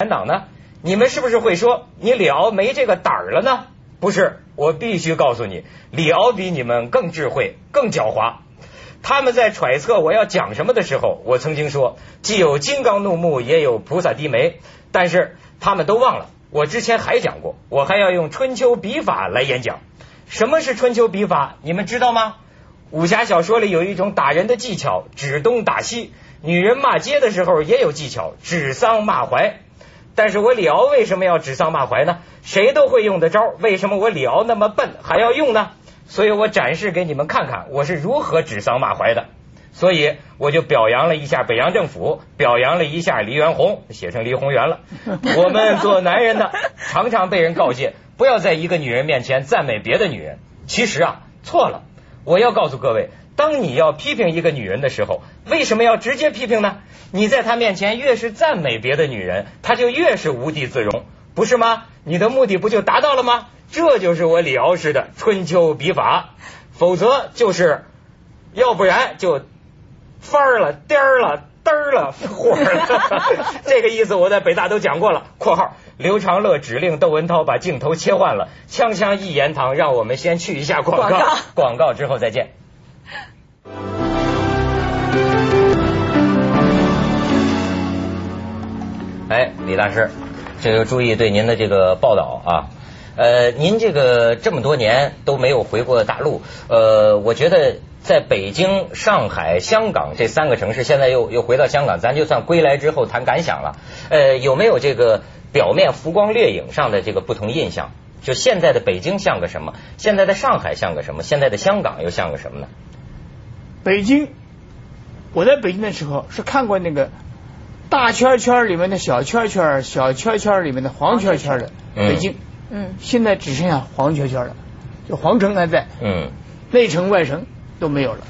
产党呢？你们是不是会说你李敖没这个胆儿了呢？不是，我必须告诉你，李敖比你们更智慧、更狡猾。他们在揣测我要讲什么的时候，我曾经说，既有金刚怒目，也有菩萨低眉。但是他们都忘了，我之前还讲过，我还要用春秋笔法来演讲。什么是春秋笔法？你们知道吗？武侠小说里有一种打人的技巧，指东打西；女人骂街的时候也有技巧，指桑骂槐。但是我李敖为什么要指桑骂槐呢？谁都会用的招，为什么我李敖那么笨还要用呢？所以我展示给你们看看我是如何指桑骂槐的。所以我就表扬了一下北洋政府，表扬了一下黎元洪，写成黎宏元了。我们做男人的常常被人告诫，不要在一个女人面前赞美别的女人。其实啊，错了。我要告诉各位，当你要批评一个女人的时候，为什么要直接批评呢？你在他面前越是赞美别的女人，他就越是无地自容，不是吗？你的目的不就达到了吗？这就是我李敖式的春秋笔法，否则就是，要不然就翻儿了、颠儿了、嘚儿了、火了。这个意思我在北大都讲过了。（括号刘长乐指令窦文涛把镜头切换了，锵锵一言堂，让我们先去一下，广告广告之后再见。哎，李大师，这个注意对您的这个报道啊。呃，您这个这么多年都没有回过大陆，呃，我觉得在北京、上海、香港这三个城市，现在又又回到香港，咱就算归来之后谈感想了。呃，有没有这个表面浮光掠影上的这个不同印象？就现在的北京像个什么？现在的上海像个什么？现在的香港又像个什么呢？北京，我在北京的时候是看过那个大圈圈里面的小圈圈，小圈圈里面的黄圈圈的嗯北京，嗯，现在只剩下黄圈圈了，就皇城还在，嗯内城外城都没有了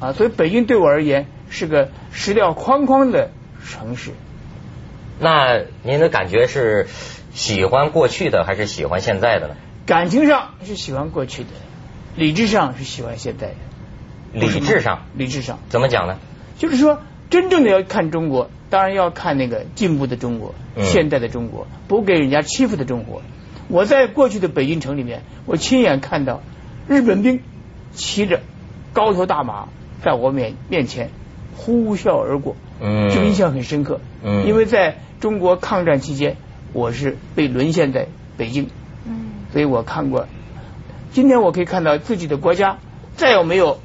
啊，所以北京对我而言是个石料框框的城市。那您的感觉是喜欢过去的还是喜欢现在的呢？感情上是喜欢过去的，理智上是喜欢现在的。理智上理智上怎么讲呢？就是说，真正的要看中国，当然要看那个进步的中国，嗯现代的中国，不给人家欺负的中国。我在过去的北京城里面，我亲眼看到日本兵骑着高头大马在我面面前呼啸而过，嗯这个印象很深刻。嗯因为在中国抗战期间，我是被沦陷在北京，嗯，所以我看过。今天我可以看到自己的国家再有没有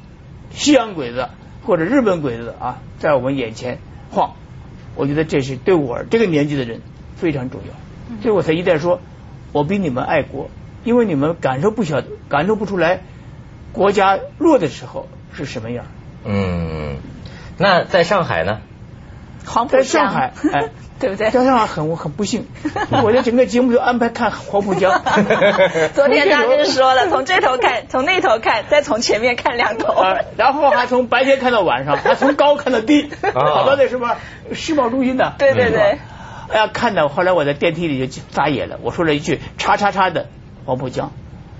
西洋鬼子或者日本鬼子啊，在我们眼前晃，我觉得这是对我这个年纪的人非常重要，所以我才一再说，我比你们爱国，因为你们感受不晓得，感受不出来国家弱的时候是什么样。嗯，那在上海呢？黄浦江在上海，哎，对不对？在上海很我很不幸，我的整个节目就安排看黄浦江。昨天大家就说了，从这头看，从那头看，再从前面看两头。啊，然后还从白天看到晚上，还从高看到低，跑到那什么世贸中心的。对对对，哎呀，看到后来我在电梯里就撒野了，我说了一句“叉叉叉”的黄浦江，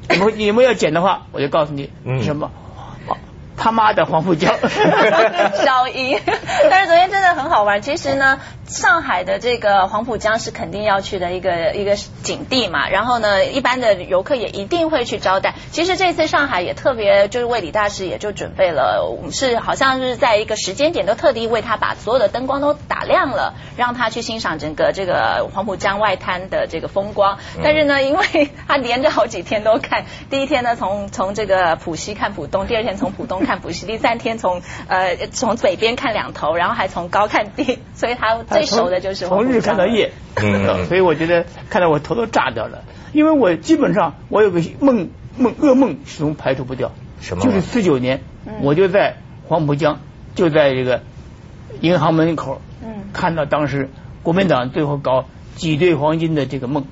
你们你们要剪的话，我就告诉你嗯什么。他妈的黄浦江，消音。但是昨天真的很好玩。其实呢，上海的这个黄浦江是肯定要去的一个一个景地嘛。然后呢，一般的游客也一定会去招待。其实这次上海也特别，就是为李大师也就准备了，我们是好像是在一个时间点都特地为他把所有的灯光都打亮了，让他去欣赏整个这个黄浦江外滩的这个风光。但是呢，因为他连着好几天都看，第一天呢从从这个浦西看浦东，第二天从浦东看浦西，第三天从呃从北边看两头，然后还从高看低，所以他最熟的就是从日看到夜，嗯。所以我觉得看到我头都炸掉了，因为我基本上我有个梦梦噩梦始终排除不掉，什么？就是四九年嗯。我就在黄浦江，就在这个银行门口，嗯。看到当时国民党最后搞挤兑黄金的这个梦。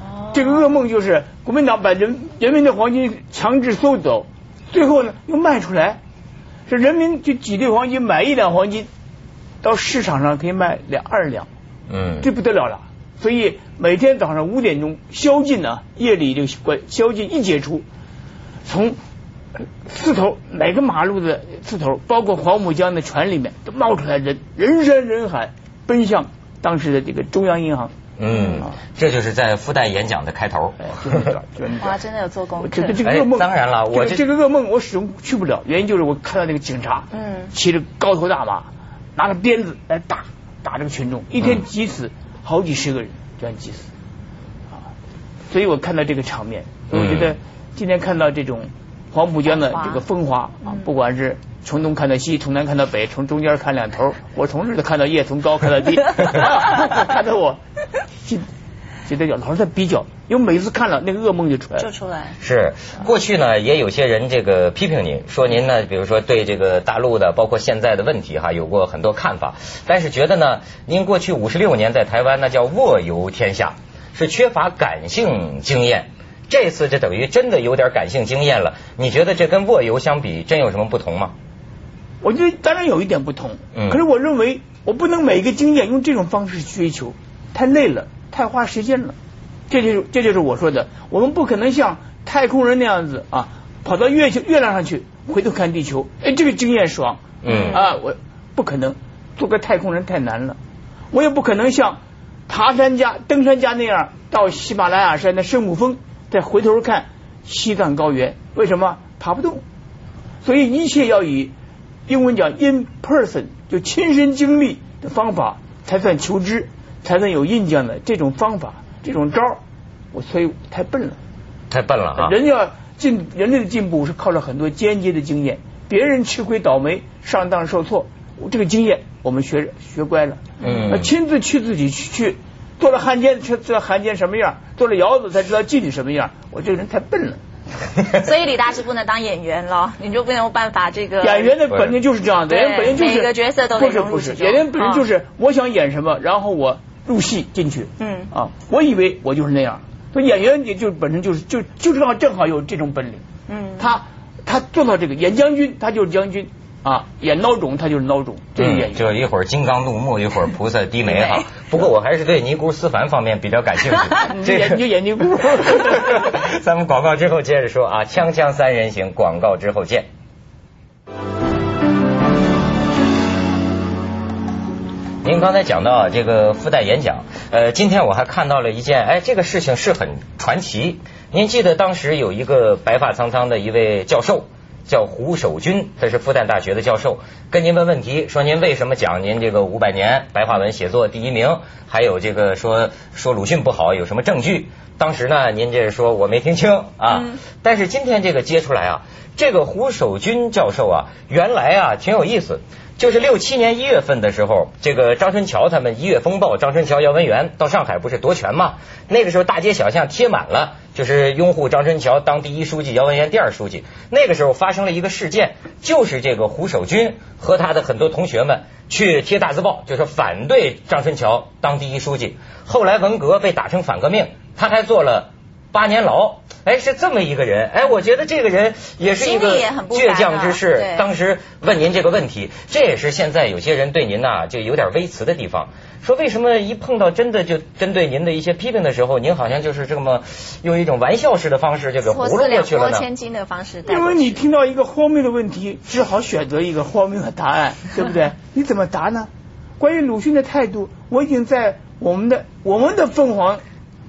哦。这个噩梦就是国民党把人人民的黄金强制收走，最后呢又卖出来，是人民去挤兑黄金买一两黄金，到市场上可以卖两二两，嗯这不得了了。所以每天早上五点钟宵禁呢，夜里这个关宵禁一解除，从呃四头每个马路的四头，包括黄浦江的船里面都冒出来人，人山人海奔向当时的这个中央银行嗯，这就是在复旦演讲的开头。就是这，就是这。哇，真的有做功课。这个这个噩梦，当然了，我这个噩梦我始终去不了，原因就是我看到那个警察，嗯，骑着高头大马，拿着鞭子来打打这个群众，一天击死好几十个人，这样击死。啊，所以我看到这个场面，我觉得今天看到这种黄浦江的这个风华啊，不管是。从东看到西，从南看到北，从中间看两头。我从日子看到夜，从高看到低，看到 我，觉得老是在比较，因为每次看了那个噩梦就出来了。就出来。是过去呢，也有些人这个批评您，说您呢，比如说对这个大陆的，包括现在的问题哈，有过很多看法。但是觉得呢，您过去五十六年在台湾那叫卧游天下，是缺乏感性经验。这次这等于真的有点感性经验了。你觉得这跟卧游相比，真有什么不同吗？我觉得当然有一点不同，嗯可是我认为我不能每一个经验用这种方式去追求，太累了，太花时间了。这就是这就是我说的，我们不可能像太空人那样子啊，跑到月球月亮上去，回头看地球，哎，这个经验爽，嗯啊，我不可能做个太空人太难了。我也不可能像爬山家、登山家那样到喜马拉雅山的圣母峰，再回头看西藏高原，为什么爬不动？所以一切要以。英文讲 in person，就亲身经历的方法才算求知，才能有印象的这种方法，这种招儿，我所以太笨了，太笨了啊！人要进人类的进步是靠着很多间接的经验，别人吃亏倒霉、上当受挫，这个经验我们学学乖了，嗯，亲自去自己去去做了汉奸，才知道汉奸什么样；做了窑子才知道妓女什么样。我这个人太笨了。所以李大师不能当演员了，你就没有办法这个。演员的本性就是这样的，演员本性就是每个角色都不是不是，演员本身就是我想演什么，然后我入戏进去。嗯啊，我以为我就是那样，所以演员也就本身就是就就知道正好有这种本领。嗯，他他做到这个演将军，他就是将军。啊，演孬种他就是孬种，这个演员就一会儿金刚怒目，一会儿菩萨低眉哈。不过我还是对尼姑思凡方面比较感兴趣。这个就演尼姑。咱们广告之后接着说啊，锵锵三人行，广告之后见。您刚才讲到这个复旦演讲，呃，今天我还看到了一件，哎，这个事情是很传奇。您记得当时有一个白发苍苍的一位教授。叫胡守军，他是复旦大学的教授，跟您问问题，说您为什么讲您这个五百年白话文写作第一名？还有这个说说鲁迅不好，有什么证据？当时呢，您这说我没听清啊。但是今天这个接出来啊，这个胡守军教授啊，原来啊挺有意思。就是六七年一月份的时候，这个张春桥他们一月风暴，张春桥、姚文元到上海不是夺权嘛？那个时候大街小巷贴满了，就是拥护张春桥当第一书记，姚文元第二书记。那个时候发生了一个事件，就是这个胡守军和他的很多同学们去贴大字报，就是反对张春桥当第一书记。后来文革被打成反革命，他还做了。八年牢，哎，是这么一个人，哎，我觉得这个人也是一个倔强之士。当时问您这个问题，这也是现在有些人对您呐就有点微词的地方。说为什么一碰到真的就针对您的一些批评的时候，您好像就是这么用一种玩笑式的方式就给糊弄过去了呢？千金的方式，因为你听到一个荒谬的问题，只好选择一个荒谬的答案，对不对？你怎么答呢？关于鲁迅的态度，我已经在我们的我们的凤凰。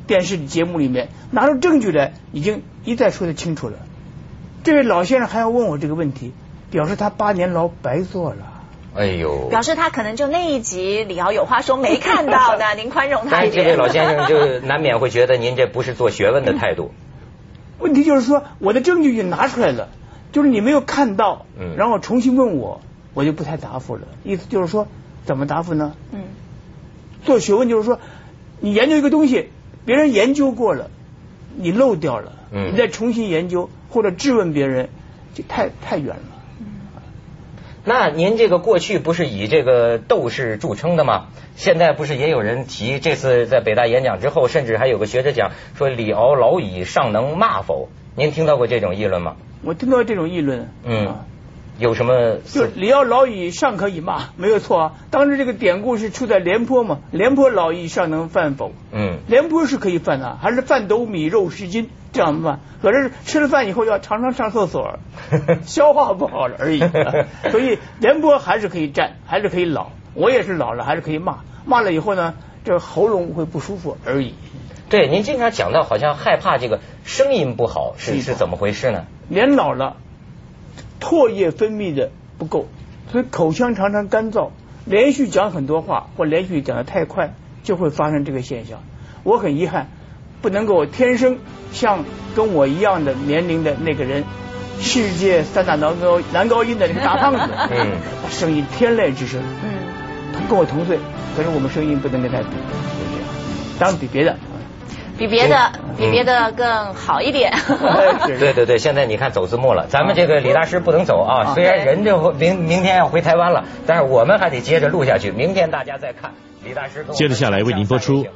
电视节目里面拿出证据来，已经一再说的清楚了。这位老先生还要问我这个问题，表示他八年牢白坐了。哎呦！表示他可能就那一集李敖有话说没看到的，您宽容他一点。这位老先生就难免会觉得您这不是做学问的态度。问题就是说，我的证据已经拿出来了，就是你没有看到，然后重新问我，我就不太答复了。意思就是说，怎么答复呢？嗯。做学问就是说，你研究一个东西。别人研究过了，你漏掉了，你再重新研究或者质问别人，就太太远了。那您这个过去不是以这个斗士著称的吗？现在不是也有人提，这次在北大演讲之后，甚至还有个学者讲说李敖老矣，尚能骂否？您听到过这种议论吗？我听到这种议论。嗯。有什么？就李敖老矣尚可以骂，没有错啊。当时这个典故是出在廉颇嘛，廉颇老矣尚能饭否？嗯，廉颇是可以饭的，还是饭斗米肉十斤这样饭。可是吃了饭以后要常常上厕所，消化不好了而已。所以廉颇还是可以站，还是可以老。我也是老了，还是可以骂。骂了以后呢，这个喉咙会不舒服而已。对，您经常讲到好像害怕这个声音不好，是是怎么回事呢？年老了，唾液分泌的不够，所以口腔常常干燥，连续讲很多话或连续讲的太快，就会发生这个现象。我很遗憾，不能够天生像跟我一样的年龄的那个人，世界三大男高男高音的那个大胖子，嗯他声音天籁之声，嗯，同跟我同岁，可是我们声音不能跟他比，就这样，当然比别的。比别的嗯。比别的更好一点。对对对，现在你看走字幕了，咱们这个李大师不能走啊，啊虽然人就明明天要回台湾了，但是我们还得接着录下去，明天大家再看李大师跟我们接着下来为您播出